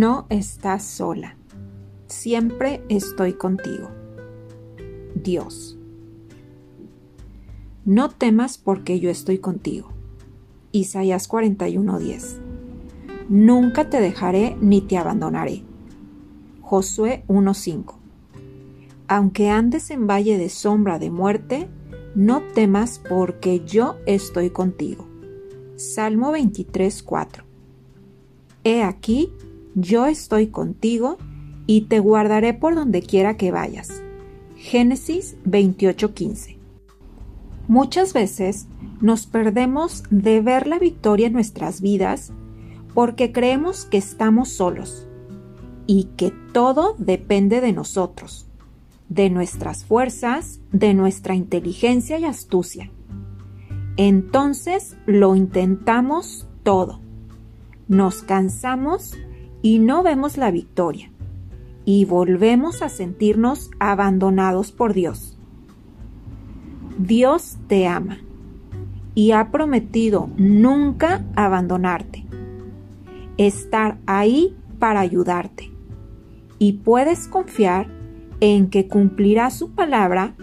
No estás sola. Siempre estoy contigo. Dios. No temas porque yo estoy contigo. Isaías 41:10. Nunca te dejaré ni te abandonaré. Josué 1:5. Aunque andes en valle de sombra de muerte, no temas porque yo estoy contigo. Salmo 23:4. He aquí, yo estoy contigo y te guardaré por donde quiera que vayas. Génesis 28:15. Muchas veces nos perdemos de ver la victoria en nuestras vidas porque creemos que estamos solos y que todo depende de nosotros, de nuestras fuerzas, de nuestra inteligencia y astucia. Entonces lo intentamos todo. Nos cansamos y no vemos la victoria y volvemos a sentirnos abandonados por Dios. Dios te ama y ha prometido nunca abandonarte, estar ahí para ayudarte y puedes confiar en que cumplirá su palabra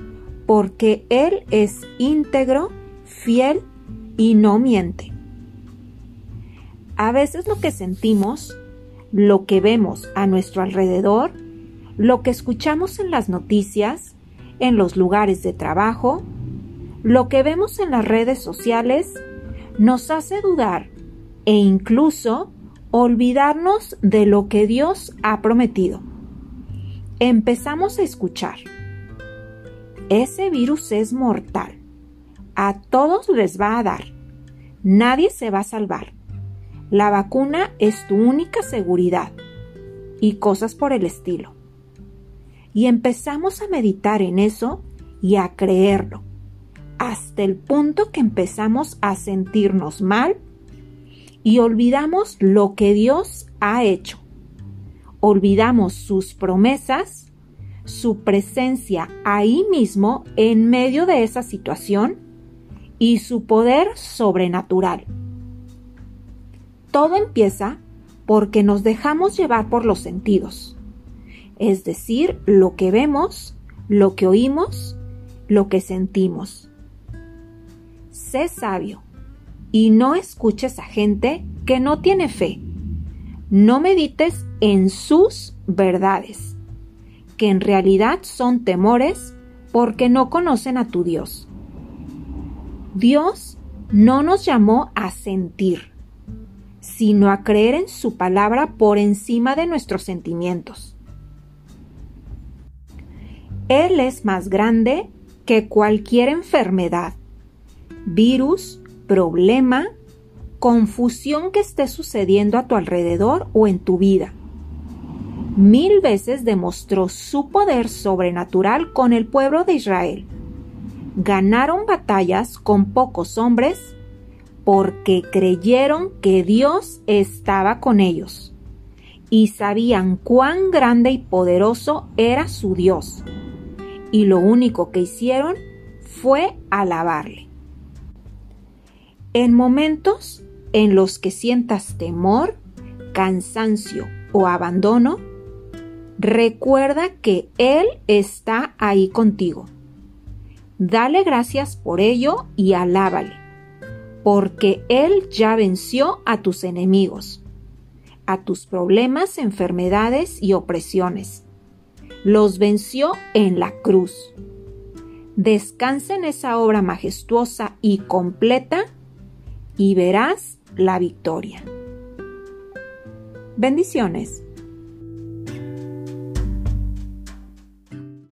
porque Él es íntegro, fiel y no miente. A veces lo que sentimos, lo que vemos a nuestro alrededor, lo que escuchamos en las noticias, en los lugares de trabajo, lo que vemos en las redes sociales nos hace dudar e incluso olvidarnos de lo que Dios ha prometido. Empezamos a escuchar. Ese virus es mortal. A todos les va a dar. Nadie se va a salvar. La vacuna es tu única seguridad. Y cosas por el estilo. Y empezamos a meditar en eso y a creerlo hasta el punto que empezamos a sentirnos mal y olvidamos lo que Dios ha hecho. Olvidamos sus promesas, su presencia ahí mismo en medio de esa situación y su poder sobrenatural. Todo empieza porque nos dejamos llevar por los sentidos, es decir, lo que vemos, lo que oímos, lo que sentimos sé sabio y no escuches a gente que no tiene fe. No medites en sus verdades, que en realidad son temores porque no conocen a tu Dios. Dios no nos llamó a sentir, sino a creer en su palabra por encima de nuestros sentimientos. Él es más grande que cualquier enfermedad virus, problema, confusión que esté sucediendo a tu alrededor o en tu vida. Mil veces demostró su poder sobrenatural con el pueblo de Israel. Ganaron batallas con pocos hombres porque creyeron que Dios estaba con ellos y sabían cuán grande y poderoso era su Dios. Y lo único que hicieron fue alabarle. En momentos en los que sientas temor, cansancio o abandono, recuerda que Él está ahí contigo. Dale gracias por ello y alábale, porque Él ya venció a tus enemigos, a tus problemas, enfermedades y opresiones. Los venció en la cruz. Descansa en esa obra majestuosa y completa y verás la victoria. Bendiciones.